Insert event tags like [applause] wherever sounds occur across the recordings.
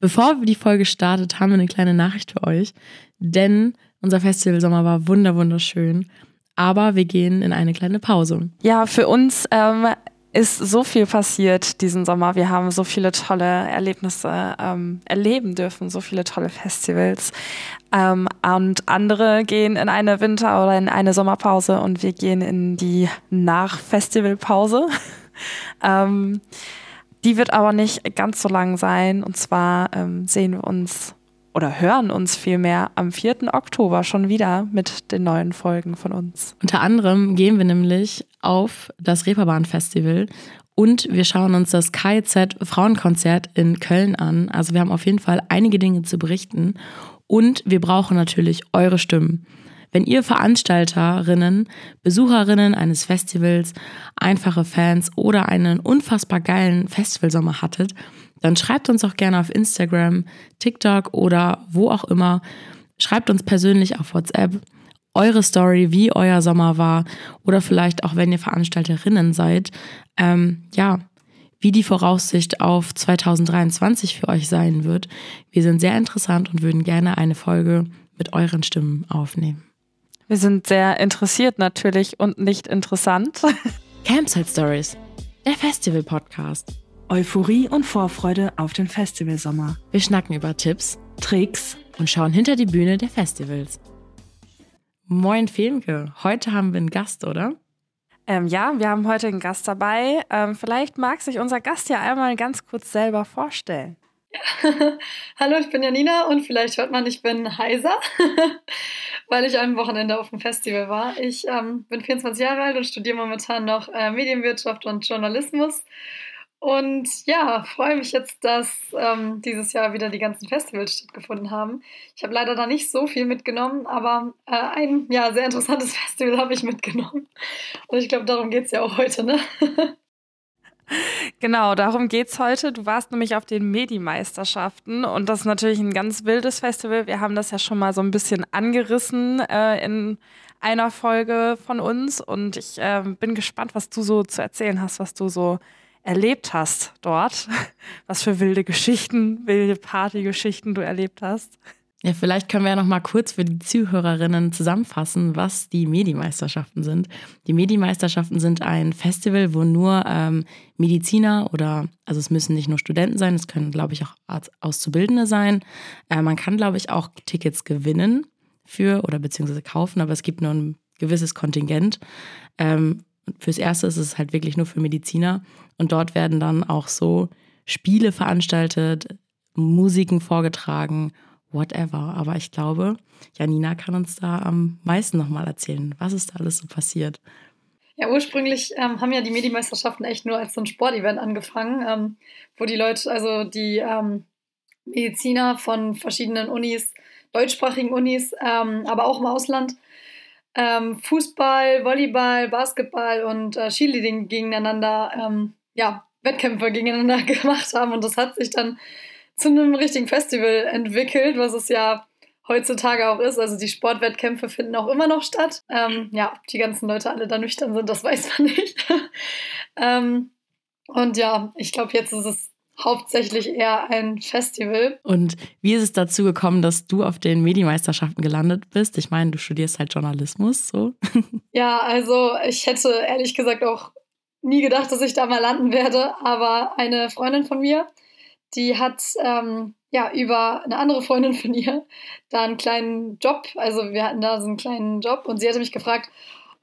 Bevor die Folge startet, haben wir eine kleine Nachricht für euch, denn unser Festivalsommer war wunder wunderschön, aber wir gehen in eine kleine Pause. Ja, für uns ähm, ist so viel passiert diesen Sommer. Wir haben so viele tolle Erlebnisse ähm, erleben dürfen, so viele tolle Festivals. Ähm, und andere gehen in eine Winter- oder in eine Sommerpause und wir gehen in die Nach-Festivalpause. [laughs] ähm, die wird aber nicht ganz so lang sein. Und zwar ähm, sehen wir uns oder hören uns vielmehr am 4. Oktober schon wieder mit den neuen Folgen von uns. Unter anderem gehen wir nämlich auf das Reeperbahn Festival und wir schauen uns das KIZ Frauenkonzert in Köln an. Also wir haben auf jeden Fall einige Dinge zu berichten und wir brauchen natürlich eure Stimmen. Wenn ihr Veranstalterinnen, Besucherinnen eines Festivals, einfache Fans oder einen unfassbar geilen Festivalsommer hattet, dann schreibt uns auch gerne auf Instagram, TikTok oder wo auch immer. Schreibt uns persönlich auf WhatsApp eure Story, wie euer Sommer war oder vielleicht auch, wenn ihr Veranstalterinnen seid, ähm, ja, wie die Voraussicht auf 2023 für euch sein wird. Wir sind sehr interessant und würden gerne eine Folge mit euren Stimmen aufnehmen. Wir sind sehr interessiert natürlich und nicht interessant. [laughs] Campsite Stories, der Festival-Podcast. Euphorie und Vorfreude auf den Festivalsommer. Wir schnacken über Tipps, Tricks und schauen hinter die Bühne der Festivals. Moin Femke, heute haben wir einen Gast, oder? Ähm, ja, wir haben heute einen Gast dabei. Ähm, vielleicht mag sich unser Gast ja einmal ganz kurz selber vorstellen. [laughs] Hallo, ich bin Janina und vielleicht hört man, ich bin heiser, [laughs] weil ich am Wochenende auf dem Festival war. Ich ähm, bin 24 Jahre alt und studiere momentan noch äh, Medienwirtschaft und Journalismus. Und ja, freue mich jetzt, dass ähm, dieses Jahr wieder die ganzen Festivals stattgefunden haben. Ich habe leider da nicht so viel mitgenommen, aber äh, ein ja, sehr interessantes [laughs] Festival habe ich mitgenommen. Und ich glaube, darum geht es ja auch heute, ne? Genau, darum geht es heute. Du warst nämlich auf den Medi-Meisterschaften und das ist natürlich ein ganz wildes Festival. Wir haben das ja schon mal so ein bisschen angerissen äh, in einer Folge von uns und ich äh, bin gespannt, was du so zu erzählen hast, was du so erlebt hast dort. [laughs] Was für wilde Geschichten, wilde Partygeschichten du erlebt hast. Ja, vielleicht können wir ja noch mal kurz für die Zuhörerinnen zusammenfassen, was die Medi-Meisterschaften sind. Die Medi-Meisterschaften sind ein Festival, wo nur ähm, Mediziner oder, also es müssen nicht nur Studenten sein, es können, glaube ich, auch Auszubildende sein. Äh, man kann, glaube ich, auch Tickets gewinnen für oder beziehungsweise kaufen, aber es gibt nur ein gewisses Kontingent. Ähm, fürs Erste ist es halt wirklich nur für Mediziner und dort werden dann auch so Spiele veranstaltet, Musiken vorgetragen whatever. Aber ich glaube, Janina kann uns da am meisten nochmal erzählen. Was ist da alles so passiert? Ja, ursprünglich ähm, haben ja die Medimeisterschaften echt nur als so ein Sportevent angefangen, ähm, wo die Leute, also die ähm, Mediziner von verschiedenen Unis, deutschsprachigen Unis, ähm, aber auch im Ausland, ähm, Fußball, Volleyball, Basketball und äh, Cheerleading gegeneinander, ähm, ja, Wettkämpfe gegeneinander [laughs] gemacht haben. Und das hat sich dann zu einem richtigen Festival entwickelt, was es ja heutzutage auch ist. Also die Sportwettkämpfe finden auch immer noch statt. Ähm, ja, ob die ganzen Leute alle da nüchtern sind, das [laughs] weiß man nicht. [laughs] ähm, und ja, ich glaube, jetzt ist es hauptsächlich eher ein Festival. Und wie ist es dazu gekommen, dass du auf den Medimeisterschaften gelandet bist? Ich meine, du studierst halt Journalismus, so. [laughs] ja, also ich hätte ehrlich gesagt auch nie gedacht, dass ich da mal landen werde, aber eine Freundin von mir, die hat ähm, ja über eine andere Freundin von ihr da einen kleinen Job, also wir hatten da so einen kleinen Job und sie hatte mich gefragt,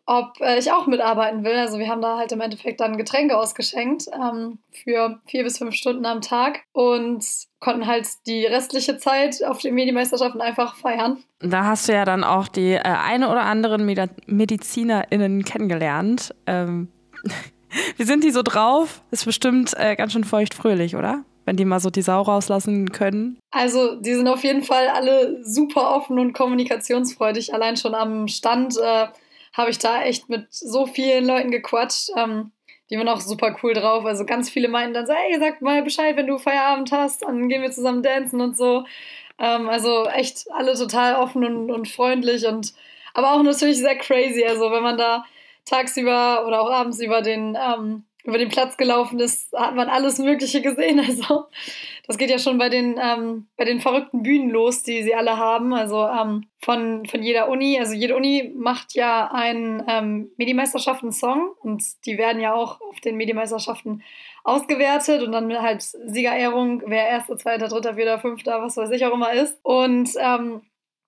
ob äh, ich auch mitarbeiten will. Also wir haben da halt im Endeffekt dann Getränke ausgeschenkt ähm, für vier bis fünf Stunden am Tag und konnten halt die restliche Zeit auf den Medimeisterschaften einfach feiern. Da hast du ja dann auch die äh, eine oder anderen Med MedizinerInnen kennengelernt. Ähm, [laughs] wie sind die so drauf? Ist bestimmt äh, ganz schön feucht-fröhlich, oder? Wenn die mal so die Sau rauslassen können? Also, die sind auf jeden Fall alle super offen und kommunikationsfreudig. Allein schon am Stand äh, habe ich da echt mit so vielen Leuten gequatscht. Ähm, die waren auch super cool drauf. Also ganz viele meinten dann so, ey, sag mal Bescheid, wenn du Feierabend hast, dann gehen wir zusammen dancen und so. Ähm, also echt alle total offen und, und freundlich und aber auch natürlich sehr crazy. Also wenn man da tagsüber oder auch abends über den ähm, über den Platz gelaufen ist, hat man alles Mögliche gesehen. [laughs] Also das geht ja schon bei den, ähm, bei den verrückten Bühnen los, die sie alle haben. Also ähm, von, von jeder Uni. Also jede Uni macht ja einen ähm, Medimeisterschaften-Song und die werden ja auch auf den Medimeisterschaften ausgewertet und dann halt Siegerehrung, wer erster, zweiter, dritter, vierter, fünfter, was weiß ich auch immer ist. Und ähm,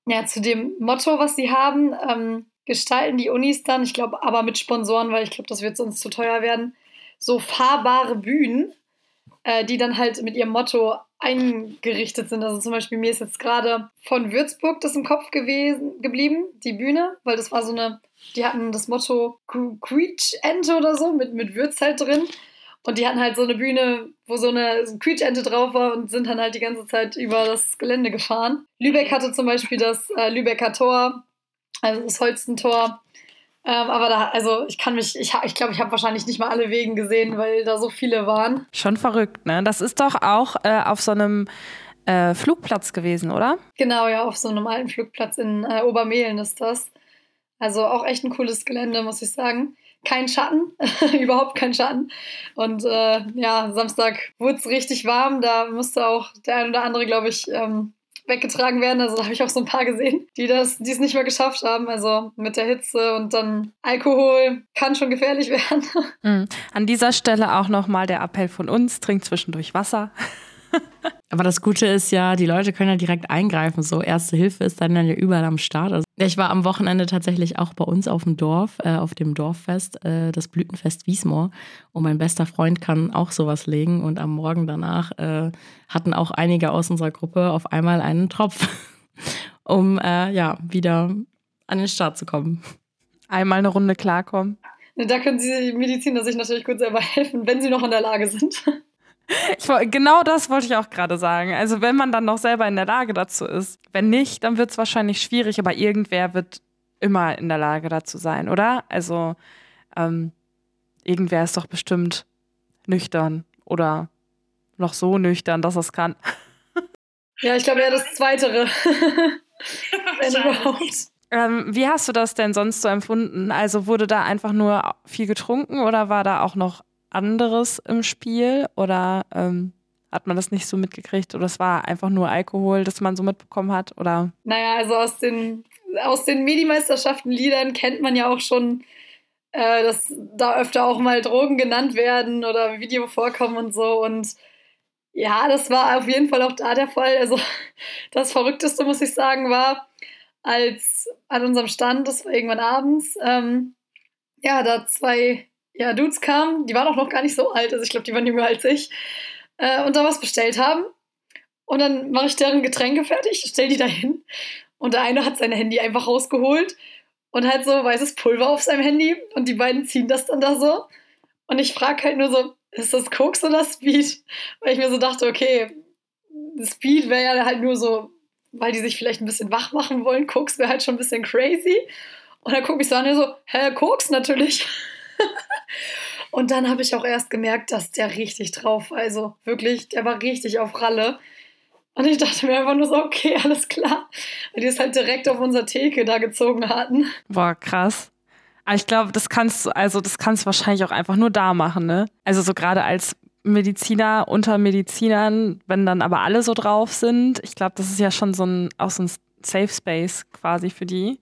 ja, zu dem Motto, was sie haben, ähm, gestalten die Unis dann, ich glaube aber mit Sponsoren, weil ich glaube, das wird sonst zu teuer werden, so fahrbare Bühnen, äh, die dann halt mit ihrem Motto eingerichtet sind. Also zum Beispiel mir ist jetzt gerade von Würzburg das im Kopf gewesen, geblieben, die Bühne, weil das war so eine, die hatten das Motto Quietsch-Ente oder so mit, mit Würz halt drin. Und die hatten halt so eine Bühne, wo so eine Quietschente drauf war und sind dann halt die ganze Zeit über das Gelände gefahren. Lübeck hatte zum Beispiel das äh, Lübecker Tor, also das Holstentor. Ähm, aber da, also ich kann mich, ich, ich glaube, ich habe wahrscheinlich nicht mal alle Wegen gesehen, weil da so viele waren. Schon verrückt, ne? Das ist doch auch äh, auf so einem äh, Flugplatz gewesen, oder? Genau, ja, auf so einem alten Flugplatz in äh, Obermehlen ist das. Also auch echt ein cooles Gelände, muss ich sagen. Kein Schatten, [laughs] überhaupt kein Schatten. Und äh, ja, Samstag wurde es richtig warm. Da musste auch der ein oder andere, glaube ich, ähm, weggetragen werden. Also da habe ich auch so ein paar gesehen, die das, die es nicht mehr geschafft haben. Also mit der Hitze und dann Alkohol kann schon gefährlich [laughs] werden. Mhm. An dieser Stelle auch nochmal der Appell von uns: trinkt zwischendurch Wasser. Aber das Gute ist ja, die Leute können ja direkt eingreifen. So Erste Hilfe ist dann ja überall am Start. Also ich war am Wochenende tatsächlich auch bei uns auf dem Dorf, äh, auf dem Dorffest, äh, das Blütenfest Wiesmoor. Und mein bester Freund kann auch sowas legen. Und am Morgen danach äh, hatten auch einige aus unserer Gruppe auf einmal einen Tropf, [laughs] um äh, ja wieder an den Start zu kommen. Einmal eine Runde klarkommen. Da können Sie Mediziner sich natürlich gut selber [laughs] helfen, wenn sie noch in der Lage sind. Ich, genau das wollte ich auch gerade sagen. Also wenn man dann noch selber in der Lage dazu ist. Wenn nicht, dann wird es wahrscheinlich schwierig, aber irgendwer wird immer in der Lage dazu sein, oder? Also ähm, irgendwer ist doch bestimmt nüchtern oder noch so nüchtern, dass er es kann. [laughs] Ja, ich glaube eher das Zweitere. [laughs] wenn überhaupt. Ähm, wie hast du das denn sonst so empfunden? Also wurde da einfach nur viel getrunken oder war da auch noch anderes im Spiel oder ähm, hat man das nicht so mitgekriegt oder es war einfach nur Alkohol, das man so mitbekommen hat? Oder? Naja, also aus den, aus den Medi-Meisterschaften-Liedern kennt man ja auch schon, äh, dass da öfter auch mal Drogen genannt werden oder Video vorkommen und so. Und ja, das war auf jeden Fall auch da der Fall. Also [laughs] das Verrückteste, muss ich sagen, war, als an unserem Stand, das war irgendwann abends, ähm, ja, da zwei ja, Dudes kamen, die waren auch noch gar nicht so alt, also ich glaube, die waren jünger als ich, äh, und da was bestellt haben. Und dann mache ich deren Getränke fertig, stell die da hin. Und der eine hat sein Handy einfach rausgeholt und halt so weißes Pulver auf seinem Handy. Und die beiden ziehen das dann da so. Und ich frage halt nur so, ist das Koks oder Speed? Weil ich mir so dachte, okay, Speed wäre ja halt nur so, weil die sich vielleicht ein bisschen wach machen wollen. Koks wäre halt schon ein bisschen crazy. Und dann gucke ich so an und so, hä, Koks natürlich. [laughs] und dann habe ich auch erst gemerkt, dass der richtig drauf war. Also wirklich, der war richtig auf Ralle. Und ich dachte mir einfach nur so, okay, alles klar. Weil die es halt direkt auf unser Theke da gezogen hatten. Boah, krass. Aber ich glaube, das kannst du, also das kannst du wahrscheinlich auch einfach nur da machen, ne? Also so gerade als Mediziner unter Medizinern, wenn dann aber alle so drauf sind, ich glaube, das ist ja schon so ein, auch so ein Safe Space quasi für die.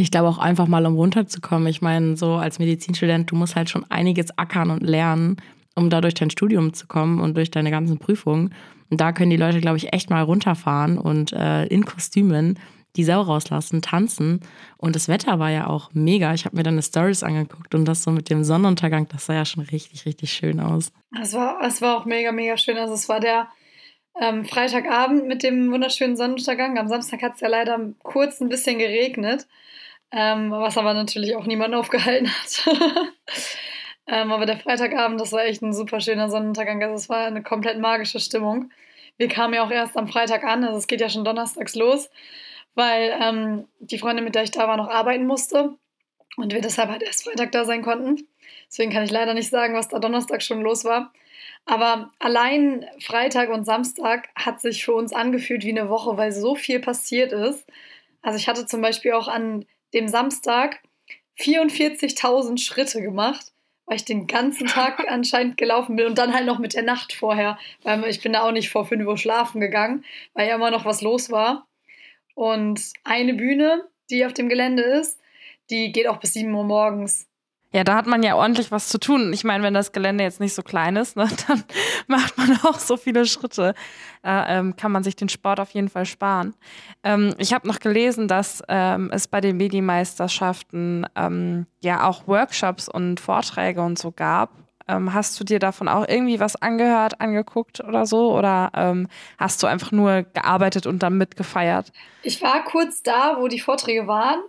Ich glaube auch einfach mal, um runterzukommen. Ich meine, so als Medizinstudent, du musst halt schon einiges ackern und lernen, um da durch dein Studium zu kommen und durch deine ganzen Prüfungen. Und da können die Leute, glaube ich, echt mal runterfahren und äh, in Kostümen die Sau rauslassen, tanzen. Und das Wetter war ja auch mega. Ich habe mir dann eine Stories angeguckt und das so mit dem Sonnenuntergang, das sah ja schon richtig, richtig schön aus. Es war, es war auch mega, mega schön. Also es war der ähm, Freitagabend mit dem wunderschönen Sonnenuntergang. Am Samstag hat es ja leider kurz ein bisschen geregnet ähm, was aber natürlich auch niemand aufgehalten hat. [laughs] ähm, aber der Freitagabend, das war echt ein super schöner Sonnenuntergang. Also es war eine komplett magische Stimmung. Wir kamen ja auch erst am Freitag an, also es geht ja schon donnerstags los, weil ähm, die Freundin, mit der ich da war, noch arbeiten musste und wir deshalb halt erst Freitag da sein konnten. Deswegen kann ich leider nicht sagen, was da Donnerstag schon los war. Aber allein Freitag und Samstag hat sich für uns angefühlt wie eine Woche, weil so viel passiert ist. Also ich hatte zum Beispiel auch an dem Samstag 44.000 Schritte gemacht, weil ich den ganzen Tag [laughs] anscheinend gelaufen bin und dann halt noch mit der Nacht vorher, weil ich bin da auch nicht vor 5 Uhr schlafen gegangen, weil ja immer noch was los war. Und eine Bühne, die auf dem Gelände ist, die geht auch bis 7 Uhr morgens. Ja, da hat man ja ordentlich was zu tun. Ich meine, wenn das Gelände jetzt nicht so klein ist, ne, [laughs] dann macht man auch so viele Schritte. Äh, ähm, kann man sich den Sport auf jeden Fall sparen. Ähm, ich habe noch gelesen, dass ähm, es bei den Medi-Meisterschaften ähm, ja auch Workshops und Vorträge und so gab. Ähm, hast du dir davon auch irgendwie was angehört, angeguckt oder so? Oder ähm, hast du einfach nur gearbeitet und dann mitgefeiert? Ich war kurz da, wo die Vorträge waren.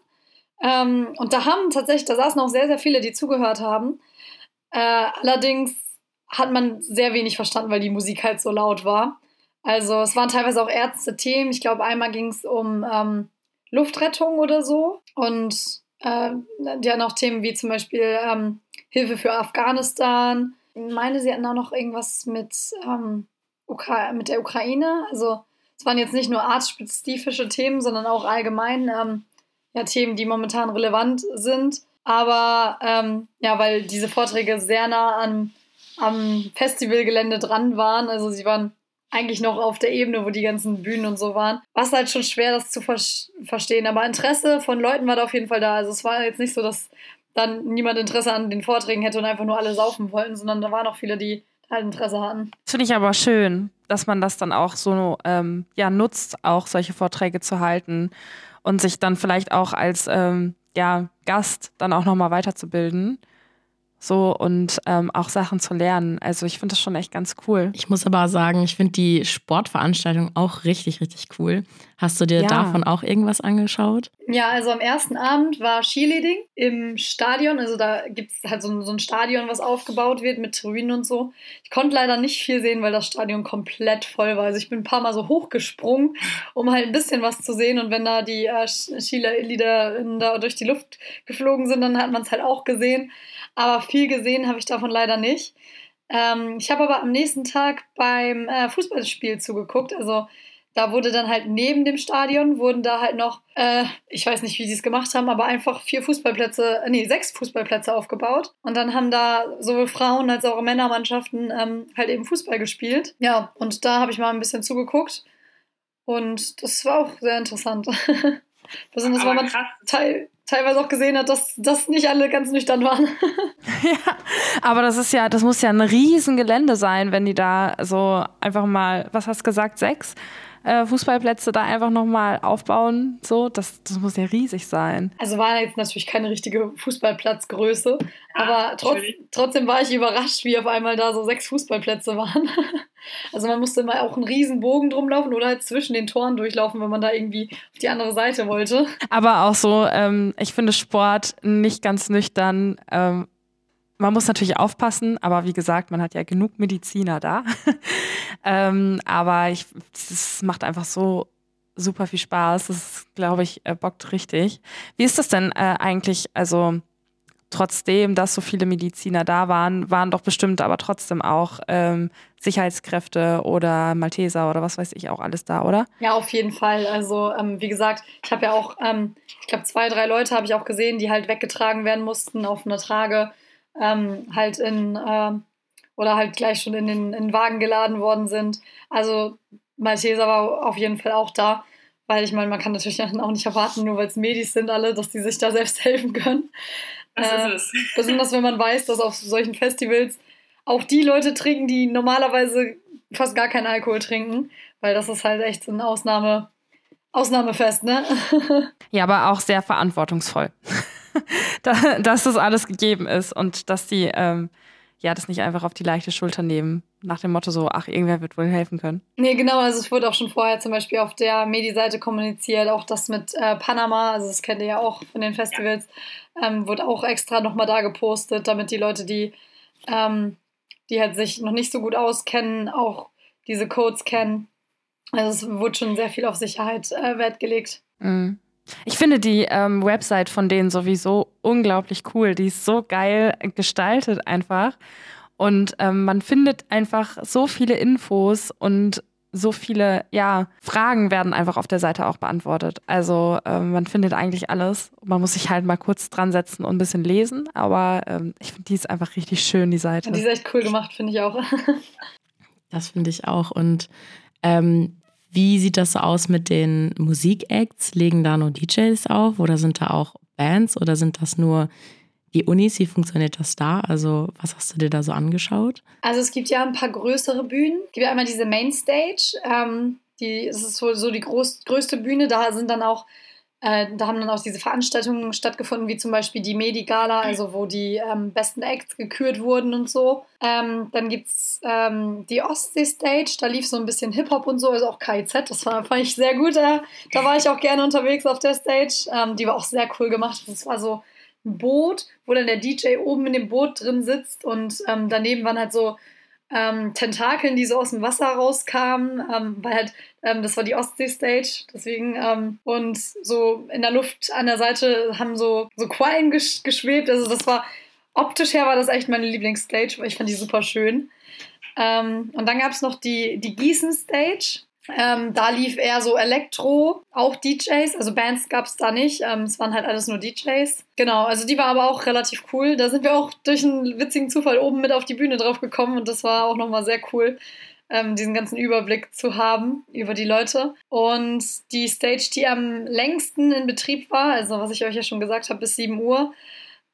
Ähm, und da haben tatsächlich, da saßen auch sehr, sehr viele, die zugehört haben. Äh, allerdings hat man sehr wenig verstanden, weil die Musik halt so laut war. Also es waren teilweise auch Ärzte-Themen. Ich glaube, einmal ging es um ähm, Luftrettung oder so. Und äh, die hatten auch Themen wie zum Beispiel ähm, Hilfe für Afghanistan. Ich meine, sie hatten auch noch irgendwas mit, ähm, mit der Ukraine. Also es waren jetzt nicht nur artspezifische Themen, sondern auch allgemein ähm, ja, Themen, die momentan relevant sind. Aber ähm, ja, weil diese Vorträge sehr nah an, am Festivalgelände dran waren. Also sie waren eigentlich noch auf der Ebene, wo die ganzen Bühnen und so waren. War es halt schon schwer, das zu ver verstehen. Aber Interesse von Leuten war da auf jeden Fall da. Also es war jetzt nicht so, dass dann niemand Interesse an den Vorträgen hätte und einfach nur alle saufen wollten, sondern da waren auch viele, die halt Interesse hatten. Das finde ich aber schön, dass man das dann auch so ähm, ja, nutzt, auch solche Vorträge zu halten und sich dann vielleicht auch als ähm, ja, Gast dann auch nochmal weiterzubilden so und ähm, auch Sachen zu lernen. Also ich finde das schon echt ganz cool. Ich muss aber sagen, ich finde die Sportveranstaltung auch richtig, richtig cool. Hast du dir ja. davon auch irgendwas angeschaut? Ja, also am ersten Abend war Cheerleading im Stadion. Also da gibt es halt so, so, ein Stadion, was aufgebaut wird mit Tribünen und so. Ich konnte leider nicht viel sehen, weil das Stadion komplett voll war. Also ich bin ein paar Mal so hochgesprungen, um halt ein bisschen was zu sehen. Und wenn da die äh, Cheerleader da durch die Luft geflogen sind, dann hat man es halt auch gesehen aber viel gesehen habe ich davon leider nicht. Ähm, ich habe aber am nächsten Tag beim äh, Fußballspiel zugeguckt. Also da wurde dann halt neben dem Stadion, wurden da halt noch, äh, ich weiß nicht, wie sie es gemacht haben, aber einfach vier Fußballplätze, äh, nee, sechs Fußballplätze aufgebaut. Und dann haben da sowohl Frauen als auch Männermannschaften ähm, halt eben Fußball gespielt. Ja, und da habe ich mal ein bisschen zugeguckt. Und das war auch sehr interessant. [laughs] Besonders, weil man teil, teilweise auch gesehen hat, dass das nicht alle ganz nüchtern waren. [laughs] ja, aber das ist ja, das muss ja ein Riesengelände sein, wenn die da so einfach mal, was hast du gesagt, sechs äh, Fußballplätze da einfach nochmal aufbauen. So, das, das muss ja riesig sein. Also war jetzt natürlich keine richtige Fußballplatzgröße, ja, aber trotz, trotzdem war ich überrascht, wie auf einmal da so sechs Fußballplätze waren. [laughs] Also man musste immer auch einen riesen Bogen drumlaufen oder halt zwischen den Toren durchlaufen, wenn man da irgendwie auf die andere Seite wollte. Aber auch so, ähm, ich finde Sport nicht ganz nüchtern. Ähm, man muss natürlich aufpassen, aber wie gesagt, man hat ja genug Mediziner da. [laughs] ähm, aber es macht einfach so super viel Spaß. Das, glaube ich, äh, bockt richtig. Wie ist das denn äh, eigentlich? Also trotzdem, dass so viele Mediziner da waren, waren doch bestimmt aber trotzdem auch ähm, Sicherheitskräfte oder Malteser oder was weiß ich auch alles da, oder? Ja, auf jeden Fall. Also ähm, wie gesagt, ich habe ja auch, ähm, ich glaube, zwei, drei Leute habe ich auch gesehen, die halt weggetragen werden mussten auf einer Trage, ähm, halt in äh, oder halt gleich schon in den, in den Wagen geladen worden sind. Also Malteser war auf jeden Fall auch da. Weil ich meine, man kann natürlich auch nicht erwarten, nur weil es Medis sind alle, dass die sich da selbst [laughs] helfen können. Das äh, ist es. [laughs] Besonders wenn man weiß, dass auf solchen Festivals auch die Leute trinken, die normalerweise fast gar keinen Alkohol trinken, weil das ist halt echt so ein Ausnahme, Ausnahmefest, ne? [laughs] ja, aber auch sehr verantwortungsvoll, [laughs] dass das alles gegeben ist und dass die ähm, ja das nicht einfach auf die leichte Schulter nehmen, nach dem Motto so, ach, irgendwer wird wohl helfen können. Nee, genau, also es wurde auch schon vorher zum Beispiel auf der Medi-Seite kommuniziert, auch das mit äh, Panama, also das kennt ihr ja auch von den Festivals, ja. ähm, wurde auch extra nochmal da gepostet, damit die Leute, die, ähm, die halt sich noch nicht so gut auskennen, auch diese Codes kennen. Also es wurde schon sehr viel auf Sicherheit äh, Wert gelegt. Mhm. Ich finde die ähm, Website von denen sowieso unglaublich cool. Die ist so geil gestaltet einfach. Und ähm, man findet einfach so viele Infos und so viele, ja, Fragen werden einfach auf der Seite auch beantwortet. Also ähm, man findet eigentlich alles. Man muss sich halt mal kurz dran setzen und ein bisschen lesen, aber ähm, ich finde, die ist einfach richtig schön, die Seite. Die ist echt cool gemacht, finde ich auch. [laughs] das finde ich auch. Und ähm, wie sieht das so aus mit den Musikacts? Legen da nur DJs auf oder sind da auch Bands oder sind das nur die Unis, wie funktioniert das da? Also, was hast du dir da so angeschaut? Also, es gibt ja ein paar größere Bühnen. Es gibt ja einmal diese Mainstage. Ähm, die, das ist wohl so die groß, größte Bühne. Da sind dann auch, äh, da haben dann auch diese Veranstaltungen stattgefunden, wie zum Beispiel die Medi-Gala, also wo die ähm, besten Acts gekürt wurden und so. Ähm, dann gibt es ähm, die Ostsee-Stage, da lief so ein bisschen Hip-Hop und so, also auch KIZ, das war, fand ich sehr gut. Da, da war ich auch gerne unterwegs auf der Stage. Ähm, die war auch sehr cool gemacht. Das war so ein Boot, wo dann der DJ oben in dem Boot drin sitzt und ähm, daneben waren halt so ähm, Tentakeln, die so aus dem Wasser rauskamen, ähm, weil halt, ähm, das war die Ostsee-Stage, deswegen, ähm, und so in der Luft an der Seite haben so, so Quallen gesch geschwebt, also das war, optisch her war das echt meine Lieblingsstage, weil ich fand die super schön. Ähm, und dann gab es noch die, die Gießen-Stage, ähm, da lief eher so Elektro, auch DJs, also Bands gab es da nicht. Ähm, es waren halt alles nur DJs. Genau, also die war aber auch relativ cool. Da sind wir auch durch einen witzigen Zufall oben mit auf die Bühne drauf gekommen und das war auch nochmal sehr cool, ähm, diesen ganzen Überblick zu haben über die Leute. Und die Stage, die am längsten in Betrieb war, also was ich euch ja schon gesagt habe, bis 7 Uhr,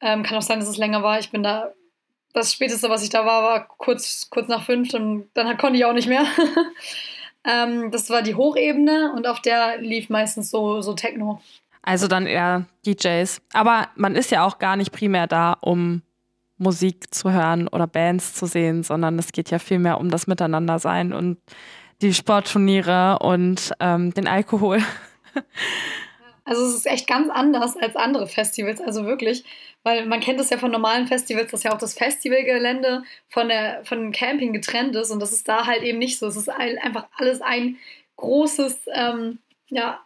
ähm, kann auch sein, dass es länger war. Ich bin da das späteste, was ich da war, war kurz, kurz nach fünf und dann konnte ich auch nicht mehr. [laughs] Ähm, das war die Hochebene und auf der lief meistens so, so Techno. Also dann eher DJs. Aber man ist ja auch gar nicht primär da, um Musik zu hören oder Bands zu sehen, sondern es geht ja vielmehr um das Miteinandersein und die Sportturniere und ähm, den Alkohol. [laughs] Also es ist echt ganz anders als andere Festivals, also wirklich, weil man kennt es ja von normalen Festivals, dass ja auch das Festivalgelände von der von dem Camping getrennt ist und das ist da halt eben nicht so. Es ist einfach alles ein großes, ähm, ja,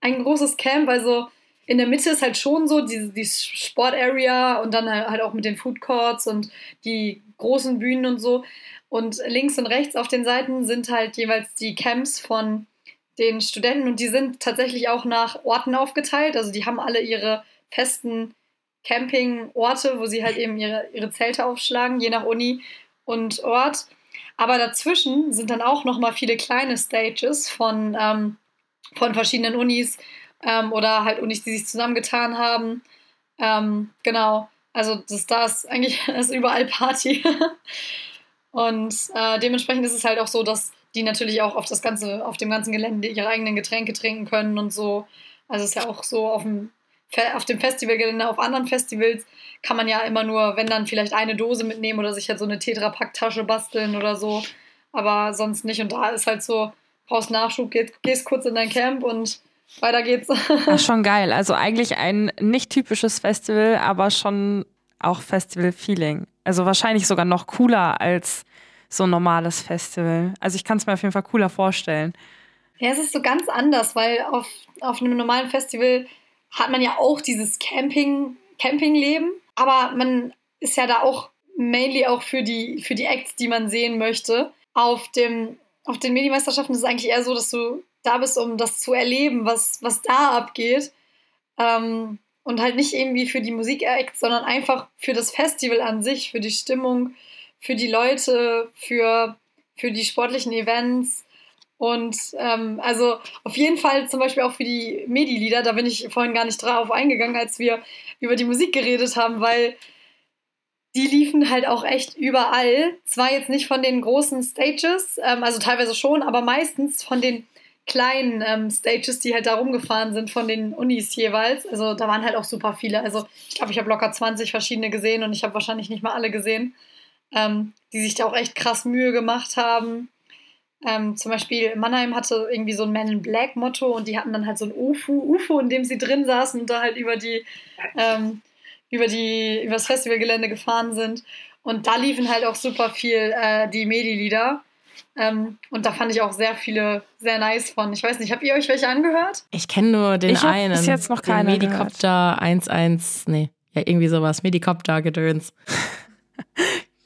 ein großes Camp. Also in der Mitte ist halt schon so die, die Sportarea und dann halt auch mit den Food Courts und die großen Bühnen und so. Und links und rechts auf den Seiten sind halt jeweils die Camps von den Studenten und die sind tatsächlich auch nach Orten aufgeteilt. Also die haben alle ihre festen Campingorte, wo sie halt eben ihre, ihre Zelte aufschlagen, je nach Uni und Ort. Aber dazwischen sind dann auch nochmal viele kleine Stages von, ähm, von verschiedenen Unis ähm, oder halt Unis, die sich zusammengetan haben. Ähm, genau. Also das, da ist eigentlich [laughs] ist überall Party. [laughs] und äh, dementsprechend ist es halt auch so, dass die natürlich auch auf das ganze, auf dem ganzen Gelände ihre eigenen Getränke trinken können und so. Also es ist ja auch so auf dem, auf dem Festivalgelände, auf anderen Festivals kann man ja immer nur, wenn dann vielleicht eine Dose mitnehmen oder sich halt so eine Tetrapack-Tasche basteln oder so. Aber sonst nicht. Und da ist halt so, brauchst Nachschub, gehst, gehst kurz in dein Camp und weiter geht's. [laughs] Ach, schon geil. Also eigentlich ein nicht typisches Festival, aber schon auch Festival-Feeling. Also wahrscheinlich sogar noch cooler als so ein normales Festival. Also ich kann es mir auf jeden Fall cooler vorstellen. Ja, es ist so ganz anders, weil auf, auf einem normalen Festival hat man ja auch dieses Camping, Campingleben, aber man ist ja da auch mainly auch für die, für die Acts, die man sehen möchte. Auf, dem, auf den Medimeisterschaften ist es eigentlich eher so, dass du da bist, um das zu erleben, was, was da abgeht. Ähm, und halt nicht irgendwie für die Musik-Acts, sondern einfach für das Festival an sich, für die Stimmung, für die Leute, für, für die sportlichen Events. Und ähm, also auf jeden Fall zum Beispiel auch für die Medi-Lieder, da bin ich vorhin gar nicht drauf eingegangen, als wir über die Musik geredet haben, weil die liefen halt auch echt überall. Zwar jetzt nicht von den großen Stages, ähm, also teilweise schon, aber meistens von den kleinen ähm, Stages, die halt da rumgefahren sind, von den Unis jeweils. Also da waren halt auch super viele. Also ich glaube, ich habe locker 20 verschiedene gesehen und ich habe wahrscheinlich nicht mal alle gesehen ähm, die sich da auch echt krass Mühe gemacht haben. Ähm, zum Beispiel Mannheim hatte irgendwie so ein Man in Black Motto und die hatten dann halt so ein UFO, UFO, in dem sie drin saßen und da halt über die, ähm, über die, über das Festivalgelände gefahren sind. Und da liefen halt auch super viel äh, die Medi-Lieder. Ähm, und da fand ich auch sehr viele sehr nice von. Ich weiß nicht, habt ihr euch welche angehört? Ich kenne nur den ich einen. Bis jetzt noch keinen. Medikopter 11, nee, ja, irgendwie sowas. Medikopter-Gedöns. [laughs]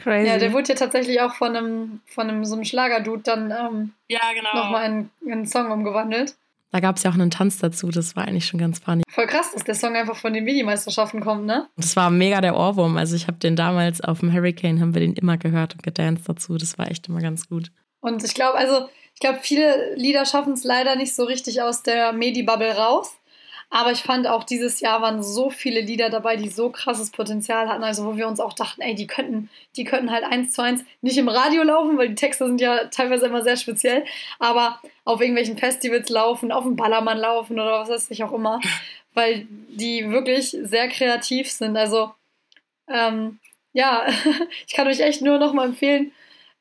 Crazy. Ja, der wurde ja tatsächlich auch von einem, von einem so einem Schlagerdude dann ähm, ja, genau. nochmal in, in einen Song umgewandelt. Da gab es ja auch einen Tanz dazu, das war eigentlich schon ganz funny. Voll krass, dass der Song einfach von den Mini-Meisterschaften kommt, ne? Das war mega der Ohrwurm. Also ich habe den damals auf dem Hurricane, haben wir den immer gehört und gedanced dazu. Das war echt immer ganz gut. Und ich glaube, also, ich glaube, viele Lieder schaffen es leider nicht so richtig aus der Medi-Bubble raus. Aber ich fand auch dieses Jahr waren so viele Lieder dabei, die so krasses Potenzial hatten, also wo wir uns auch dachten, ey, die könnten, die könnten halt eins zu eins nicht im Radio laufen, weil die Texte sind ja teilweise immer sehr speziell, aber auf irgendwelchen Festivals laufen, auf dem Ballermann laufen oder was weiß ich auch immer, [laughs] weil die wirklich sehr kreativ sind. Also ähm, ja, [laughs] ich kann euch echt nur noch mal empfehlen,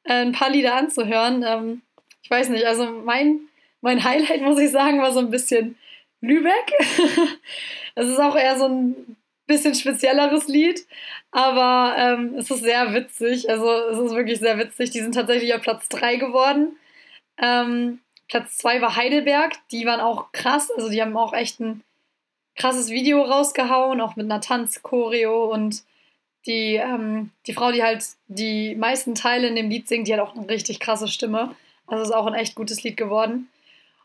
äh, ein paar Lieder anzuhören. Ähm, ich weiß nicht, also mein, mein Highlight, muss ich sagen, war so ein bisschen Lübeck. [laughs] Es ist auch eher so ein bisschen spezielleres Lied, aber ähm, es ist sehr witzig. Also es ist wirklich sehr witzig. Die sind tatsächlich auf Platz 3 geworden. Ähm, Platz 2 war Heidelberg. Die waren auch krass. Also die haben auch echt ein krasses Video rausgehauen, auch mit einer Tanzchoreo und die, ähm, die Frau, die halt die meisten Teile in dem Lied singt, die hat auch eine richtig krasse Stimme. Also ist auch ein echt gutes Lied geworden.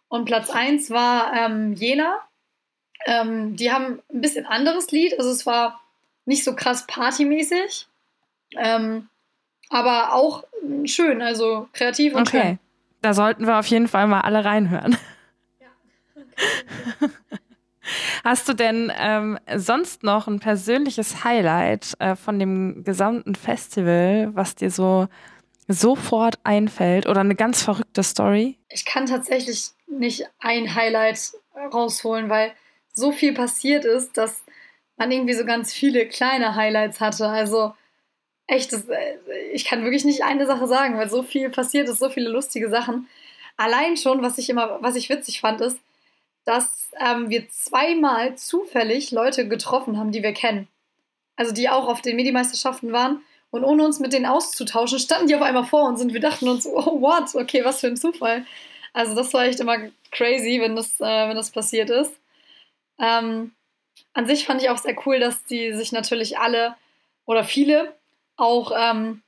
Und Platz 1 war ähm, Jena. Ähm, die haben ein bisschen anderes Lied. Also es war nicht so krass partymäßig. Ähm, aber auch schön, also kreativ und okay. schön. Da sollten wir auf jeden Fall mal alle reinhören. Ja. [laughs] [laughs] Hast du denn ähm, sonst noch ein persönliches Highlight äh, von dem gesamten Festival, was dir so sofort einfällt oder eine ganz verrückte Story? Ich kann tatsächlich nicht ein Highlight rausholen, weil so viel passiert ist, dass man irgendwie so ganz viele kleine Highlights hatte. Also echt, das, äh, ich kann wirklich nicht eine Sache sagen, weil so viel passiert ist, so viele lustige Sachen. Allein schon, was ich immer, was ich witzig fand, ist, dass ähm, wir zweimal zufällig Leute getroffen haben, die wir kennen. Also die auch auf den Medimeisterschaften waren. Und ohne uns mit denen auszutauschen, standen die auf einmal vor uns und wir dachten uns, oh, what? Okay, was für ein Zufall. Also das war echt immer crazy, wenn das, äh, wenn das passiert ist. Ähm, an sich fand ich auch sehr cool, dass die sich natürlich alle oder viele auch ähm,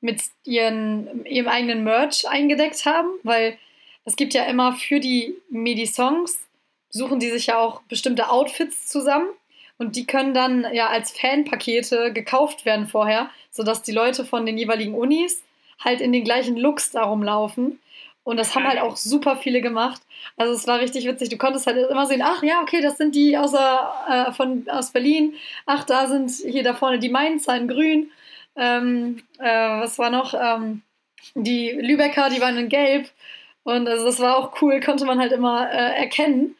mit ihren, ihrem eigenen Merch eingedeckt haben, weil es gibt ja immer für die Midi-Songs, suchen die sich ja auch bestimmte Outfits zusammen und die können dann ja als Fanpakete gekauft werden vorher, sodass die Leute von den jeweiligen Unis halt in den gleichen Looks darum laufen. Und das haben halt auch super viele gemacht. Also es war richtig witzig. Du konntest halt immer sehen, ach ja, okay, das sind die aus, äh, von, aus Berlin. Ach, da sind hier da vorne die Mainzer in grün. Ähm, äh, was war noch? Ähm, die Lübecker, die waren in gelb. Und also das war auch cool, konnte man halt immer äh, erkennen.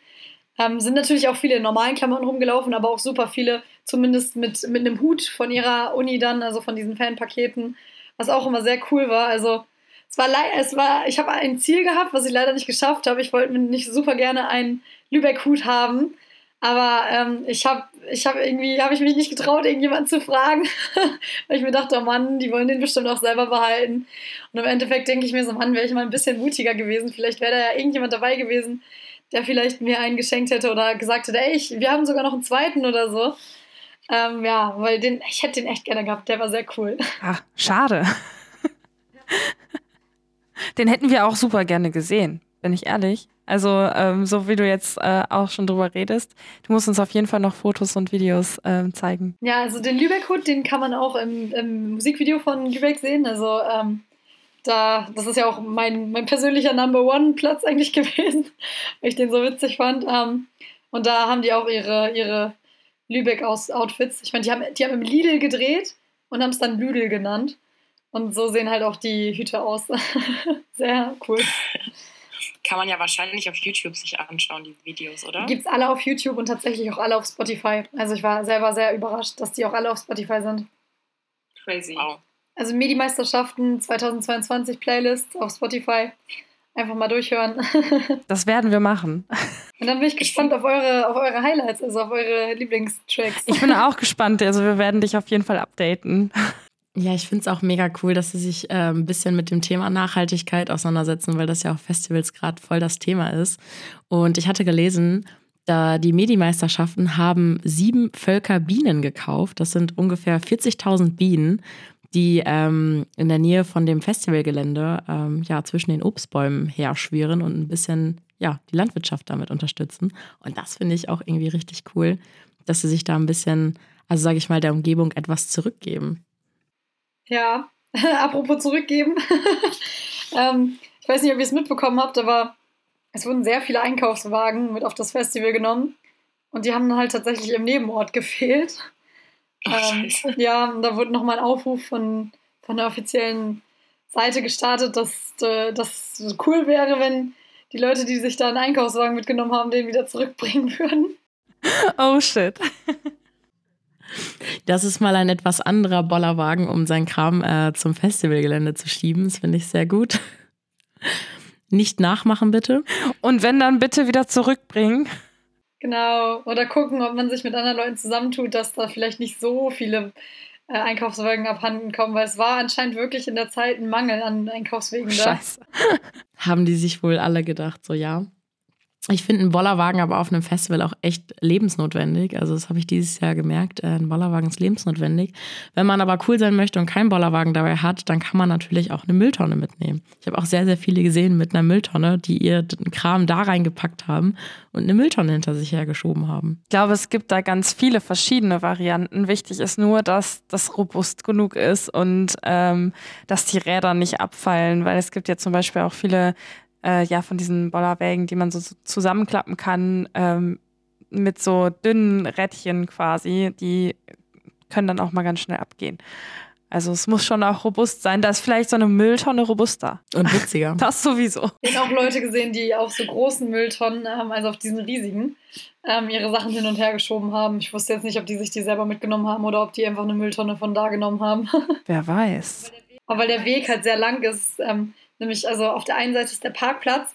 Ähm, sind natürlich auch viele in normalen Klamotten rumgelaufen, aber auch super viele, zumindest mit, mit einem Hut von ihrer Uni dann, also von diesen Fanpaketen, was auch immer sehr cool war. Also es war, es war ich habe ein Ziel gehabt, was ich leider nicht geschafft habe. Ich wollte nicht super gerne einen Lübeck-Hut haben. Aber ähm, ich habe ich hab irgendwie, habe ich mich nicht getraut, irgendjemanden zu fragen, [laughs] weil ich mir dachte, oh Mann, die wollen den bestimmt auch selber behalten. Und im Endeffekt denke ich mir so, Mann, wäre ich mal ein bisschen mutiger gewesen. Vielleicht wäre da ja irgendjemand dabei gewesen, der vielleicht mir einen geschenkt hätte oder gesagt hätte, ey, ich, wir haben sogar noch einen zweiten oder so. Ähm, ja, weil den, ich hätte den echt gerne gehabt, der war sehr cool. Ach, schade. [laughs] Den hätten wir auch super gerne gesehen, bin ich ehrlich. Also, ähm, so wie du jetzt äh, auch schon drüber redest, du musst uns auf jeden Fall noch Fotos und Videos ähm, zeigen. Ja, also den Lübeck-Hut, den kann man auch im, im, Musikvideo von Lübeck sehen. Also, ähm, da, das ist ja auch mein, mein persönlicher Number One-Platz eigentlich [laughs] gewesen, weil ich den so witzig fand. Ähm, und da haben die auch ihre, ihre Lübeck-Outfits. Ich meine, die haben, die haben im Lidl gedreht und haben es dann Lüdel genannt. Und so sehen halt auch die Hüte aus. [laughs] Sehr cool. Kann man ja wahrscheinlich auf YouTube sich anschauen, die Videos, oder? Gibt es alle auf YouTube und tatsächlich auch alle auf Spotify. Also ich war selber sehr überrascht, dass die auch alle auf Spotify sind. Crazy. Wow. Also Medi-Meisterschaften 2022 Playlist auf Spotify. Einfach mal durchhören. [laughs] das werden wir machen. Und dann bin ich gespannt auf eure, auf eure Highlights, also auf eure Lieblingstracks. Ich bin auch gespannt. Also wir werden dich auf jeden Fall updaten. Ja, ich finde es auch mega cool, dass sie sich äh, ein bisschen mit dem Thema Nachhaltigkeit auseinandersetzen, weil das ja auf Festivals gerade voll das Thema ist. Und ich hatte gelesen, da die Medimeisterschaften haben sieben Völker Bienen gekauft. Das sind ungefähr 40.000 Bienen, die ähm, in der Nähe von dem Festivalgelände ähm, ja zwischen den Obstbäumen herschwirren und ein bisschen ja die Landwirtschaft damit unterstützen. Und das finde ich auch irgendwie richtig cool, dass sie sich da ein bisschen, also sage ich mal, der Umgebung etwas zurückgeben. Ja, [laughs] apropos zurückgeben. [laughs] ähm, ich weiß nicht, ob ihr es mitbekommen habt, aber es wurden sehr viele Einkaufswagen mit auf das Festival genommen. Und die haben halt tatsächlich im Nebenort gefehlt. Ähm, ja, da wurde nochmal ein Aufruf von, von der offiziellen Seite gestartet, dass äh, das cool wäre, wenn die Leute, die sich da einen Einkaufswagen mitgenommen haben, den wieder zurückbringen [laughs] würden. Oh shit. Das ist mal ein etwas anderer Bollerwagen, um seinen Kram äh, zum Festivalgelände zu schieben. Das finde ich sehr gut. Nicht nachmachen, bitte. Und wenn dann bitte wieder zurückbringen. Genau. Oder gucken, ob man sich mit anderen Leuten zusammentut, dass da vielleicht nicht so viele äh, Einkaufswagen abhanden kommen, weil es war anscheinend wirklich in der Zeit ein Mangel an Einkaufswegen da. Scheiße. Haben die sich wohl alle gedacht, so ja. Ich finde einen Bollerwagen aber auf einem Festival auch echt lebensnotwendig. Also das habe ich dieses Jahr gemerkt. Äh, ein Bollerwagen ist lebensnotwendig. Wenn man aber cool sein möchte und keinen Bollerwagen dabei hat, dann kann man natürlich auch eine Mülltonne mitnehmen. Ich habe auch sehr, sehr viele gesehen mit einer Mülltonne, die ihr Kram da reingepackt haben und eine Mülltonne hinter sich hergeschoben haben. Ich glaube, es gibt da ganz viele verschiedene Varianten. Wichtig ist nur, dass das robust genug ist und ähm, dass die Räder nicht abfallen, weil es gibt ja zum Beispiel auch viele äh, ja, von diesen Bollerwägen, die man so zusammenklappen kann, ähm, mit so dünnen Rädchen quasi, die können dann auch mal ganz schnell abgehen. Also es muss schon auch robust sein. Da ist vielleicht so eine Mülltonne robuster. Und witziger. [laughs] Das sowieso. Ich habe auch Leute gesehen, die auf so großen Mülltonnen, ähm, also auf diesen riesigen, ähm, ihre Sachen hin und her geschoben haben. Ich wusste jetzt nicht, ob die sich die selber mitgenommen haben oder ob die einfach eine Mülltonne von da genommen haben. [laughs] Wer weiß. Aber weil der Weg halt sehr lang ist, ähm, Nämlich, also auf der einen Seite ist der Parkplatz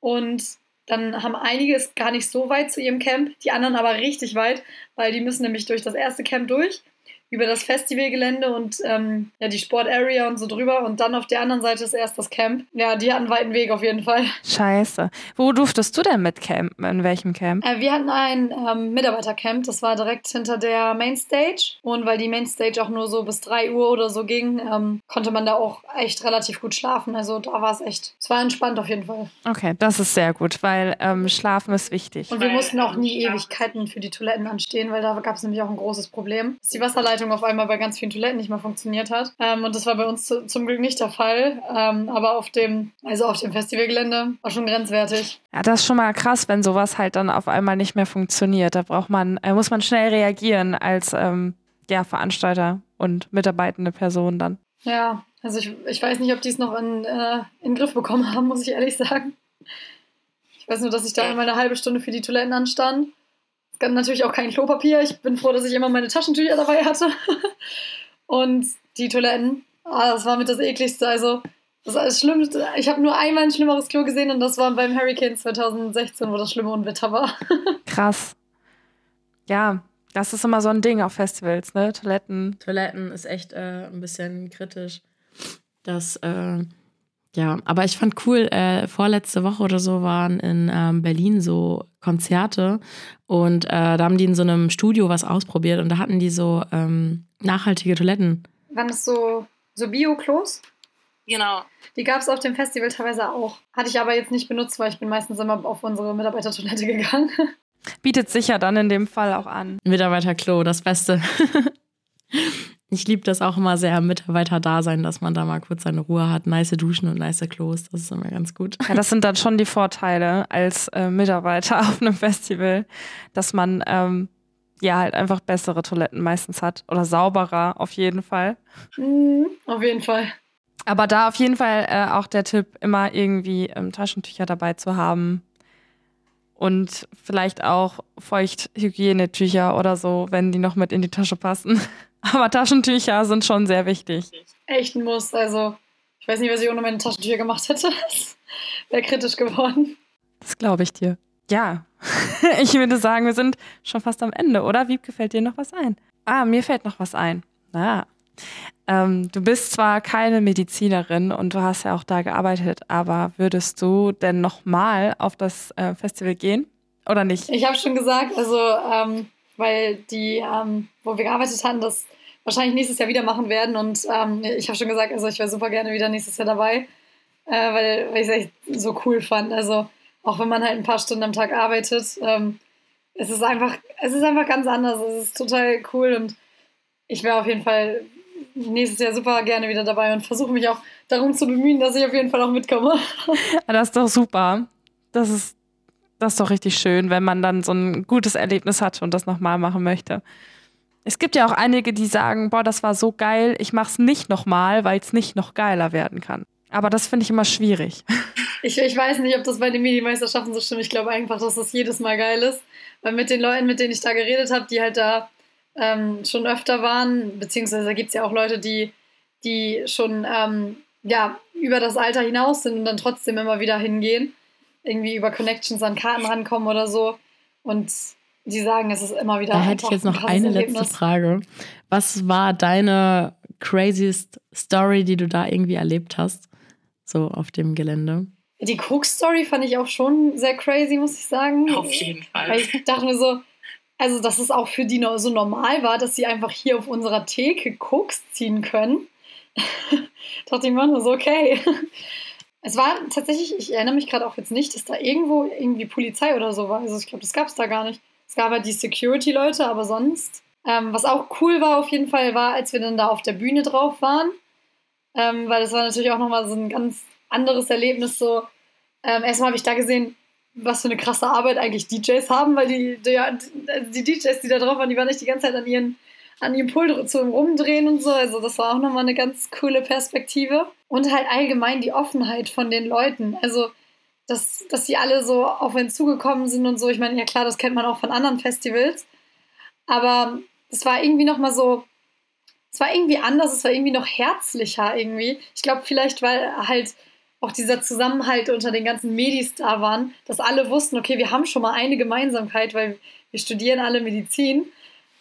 und dann haben einige es gar nicht so weit zu ihrem Camp, die anderen aber richtig weit, weil die müssen nämlich durch das erste Camp durch über das Festivalgelände und ähm, ja, die Sportarea und so drüber. Und dann auf der anderen Seite ist erst das Camp. Ja, die hatten einen weiten Weg auf jeden Fall. Scheiße. Wo durftest du denn mit campen? In welchem Camp? Äh, wir hatten ein ähm, Mitarbeitercamp. Das war direkt hinter der Mainstage. Und weil die Mainstage auch nur so bis 3 Uhr oder so ging, ähm, konnte man da auch echt relativ gut schlafen. Also da war es echt, es war entspannt auf jeden Fall. Okay, das ist sehr gut, weil ähm, Schlafen ist wichtig. Und wir mussten auch nie Ewigkeiten für die Toiletten anstehen, weil da gab es nämlich auch ein großes Problem. Dass die Wasserleitung Leitung auf einmal bei ganz vielen Toiletten nicht mehr funktioniert hat. Ähm, und das war bei uns zu, zum Glück nicht der Fall. Ähm, aber auf dem, also auf dem Festivalgelände war schon grenzwertig. Ja, das ist schon mal krass, wenn sowas halt dann auf einmal nicht mehr funktioniert. Da braucht man, äh, muss man schnell reagieren als ähm, ja, Veranstalter und mitarbeitende Person dann. Ja, also ich, ich weiß nicht, ob die es noch in, äh, in den Griff bekommen haben, muss ich ehrlich sagen. Ich weiß nur, dass ich da einmal eine halbe Stunde für die Toiletten anstand natürlich auch kein Klopapier. Ich bin froh, dass ich immer meine Taschentücher dabei hatte. [laughs] Und die Toiletten, ah, das war mit das ekligste. Also, das ist schlimm. Ich habe nur einmal ein schlimmeres Klo gesehen und das war beim Hurricane 2016, wo das schlimme Unwetter war. [laughs] Krass. Ja, das ist immer so ein Ding auf Festivals, ne? Toiletten. Toiletten ist echt äh, ein bisschen kritisch. Das, äh, ja, aber ich fand cool, äh, vorletzte Woche oder so waren in ähm, Berlin so Konzerte und äh, da haben die in so einem Studio was ausprobiert und da hatten die so ähm, nachhaltige Toiletten. Waren das so, so Bio-Klos? Genau. Die gab es auf dem Festival teilweise auch. Hatte ich aber jetzt nicht benutzt, weil ich bin meistens immer auf unsere Mitarbeitertoilette gegangen. Bietet sich ja dann in dem Fall auch an. Mitarbeiterklo, das Beste. [laughs] Ich liebe das auch immer sehr, Mitarbeiter da sein, dass man da mal kurz seine Ruhe hat. Nice Duschen und nice Klos, das ist immer ganz gut. Ja, das sind dann schon die Vorteile als äh, Mitarbeiter [laughs] auf einem Festival, dass man ähm, ja halt einfach bessere Toiletten meistens hat oder sauberer auf jeden Fall. Mhm, auf jeden Fall. Aber da auf jeden Fall äh, auch der Tipp, immer irgendwie ähm, Taschentücher dabei zu haben. Und vielleicht auch Feuchthygienetücher oder so, wenn die noch mit in die Tasche passen. [laughs] Aber Taschentücher sind schon sehr wichtig. Echt ein Muss. Also, ich weiß nicht, was ich ohne meine Taschentücher gemacht hätte. [laughs] Wäre kritisch geworden. Das glaube ich dir. Ja, [laughs] ich würde sagen, wir sind schon fast am Ende, oder? Wie gefällt dir noch was ein? Ah, mir fällt noch was ein. Ah. Ähm, du bist zwar keine Medizinerin und du hast ja auch da gearbeitet, aber würdest du denn nochmal auf das äh, Festival gehen oder nicht? Ich habe schon gesagt, also ähm, weil die, ähm, wo wir gearbeitet hatten, das wahrscheinlich nächstes Jahr wieder machen werden. Und ähm, ich habe schon gesagt, also ich wäre super gerne wieder nächstes Jahr dabei, äh, weil, weil ich es echt so cool fand. Also auch wenn man halt ein paar Stunden am Tag arbeitet, ähm, es ist einfach, es ist einfach ganz anders. Es ist total cool und ich wäre auf jeden Fall nächstes Jahr super gerne wieder dabei und versuche mich auch darum zu bemühen, dass ich auf jeden Fall auch mitkomme. Das ist doch super. Das ist, das ist doch richtig schön, wenn man dann so ein gutes Erlebnis hat und das nochmal machen möchte. Es gibt ja auch einige, die sagen, boah, das war so geil, ich mache es nicht nochmal, weil es nicht noch geiler werden kann. Aber das finde ich immer schwierig. Ich, ich weiß nicht, ob das bei den Mini-Meisterschaften so stimmt. Ich glaube einfach, dass das jedes Mal geil ist. Weil mit den Leuten, mit denen ich da geredet habe, die halt da ähm, schon öfter waren, beziehungsweise da gibt es ja auch Leute, die, die schon ähm, ja, über das Alter hinaus sind und dann trotzdem immer wieder hingehen, irgendwie über Connections an Karten rankommen oder so. Und die sagen, es ist immer wieder. Da hätte ich jetzt noch eine Erlebnis. letzte Frage. Was war deine craziest Story, die du da irgendwie erlebt hast? So auf dem Gelände? Die Cook-Story fand ich auch schon sehr crazy, muss ich sagen. Auf jeden Fall. Weil ich dachte mir so, also dass es auch für die so normal war, dass sie einfach hier auf unserer Theke Cooks ziehen können. [laughs] dachte ich mir nur so, okay. Es war tatsächlich, ich erinnere mich gerade auch jetzt nicht, dass da irgendwo irgendwie Polizei oder so war. Also ich glaube, das gab es da gar nicht. Es gab halt die Security-Leute, aber sonst. Ähm, was auch cool war auf jeden Fall, war, als wir dann da auf der Bühne drauf waren. Ähm, weil das war natürlich auch nochmal so ein ganz anderes Erlebnis. So, ähm, erstmal habe ich da gesehen, was für eine krasse Arbeit eigentlich DJs haben, weil die, die, die DJs, die da drauf waren, die waren nicht die ganze Zeit an ihren an ihrem Pult zum Rumdrehen und so. Also das war auch nochmal eine ganz coole Perspektive. Und halt allgemein die Offenheit von den Leuten. Also, dass, dass die alle so auf einen zugekommen sind und so. Ich meine, ja klar, das kennt man auch von anderen Festivals. Aber es war irgendwie nochmal so, es war irgendwie anders, es war irgendwie noch herzlicher irgendwie. Ich glaube, vielleicht, weil halt auch dieser Zusammenhalt unter den ganzen Medis da waren, dass alle wussten, okay, wir haben schon mal eine Gemeinsamkeit, weil wir studieren alle Medizin.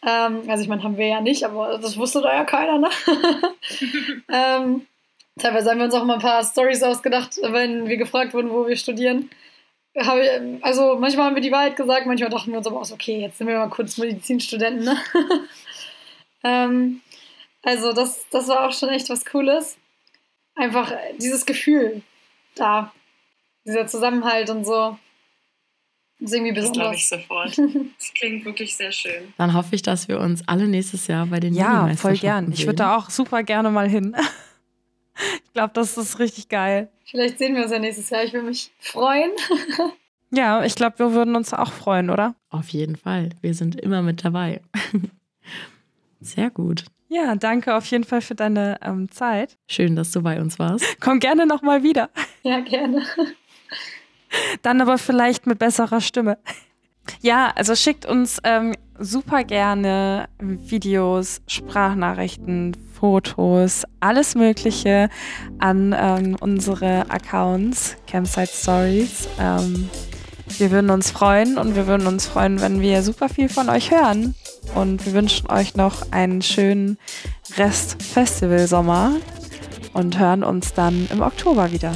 Ähm, also ich meine, haben wir ja nicht, aber das wusste da ja keiner, ne? [laughs] ähm, teilweise haben wir uns auch mal ein paar Stories ausgedacht, wenn wir gefragt wurden, wo wir studieren. Ich, also manchmal haben wir die Wahrheit gesagt, manchmal dachten wir uns aber auch so, okay, jetzt sind wir mal kurz Medizinstudenten, ne? [laughs] ähm, also das, das war auch schon echt was Cooles. Einfach dieses Gefühl, da. Dieser Zusammenhalt und so. Das ist irgendwie besonders. Das glaube ich sofort. [laughs] Das klingt wirklich sehr schön. Dann hoffe ich, dass wir uns alle nächstes Jahr bei den Ja, voll gern. Ich würde da auch super gerne mal hin. [laughs] Ich glaube, das ist richtig geil. Vielleicht sehen wir uns ja nächstes Jahr. Ich würde mich freuen. [laughs] Ja, ich glaube, wir würden uns auch freuen, oder? Auf jeden Fall. Wir sind immer mit dabei. Sehr gut. Ja, danke auf jeden Fall für deine ähm, Zeit. Schön, dass du bei uns warst. [laughs] Komm gerne nochmal wieder. Ja, gerne. Dann aber vielleicht mit besserer Stimme. Ja, also schickt uns ähm, super gerne Videos, Sprachnachrichten, Fotos, alles Mögliche an ähm, unsere Accounts, Campsite Stories. Ähm, wir würden uns freuen und wir würden uns freuen, wenn wir super viel von euch hören. Und wir wünschen euch noch einen schönen Rest Festival Sommer und hören uns dann im Oktober wieder.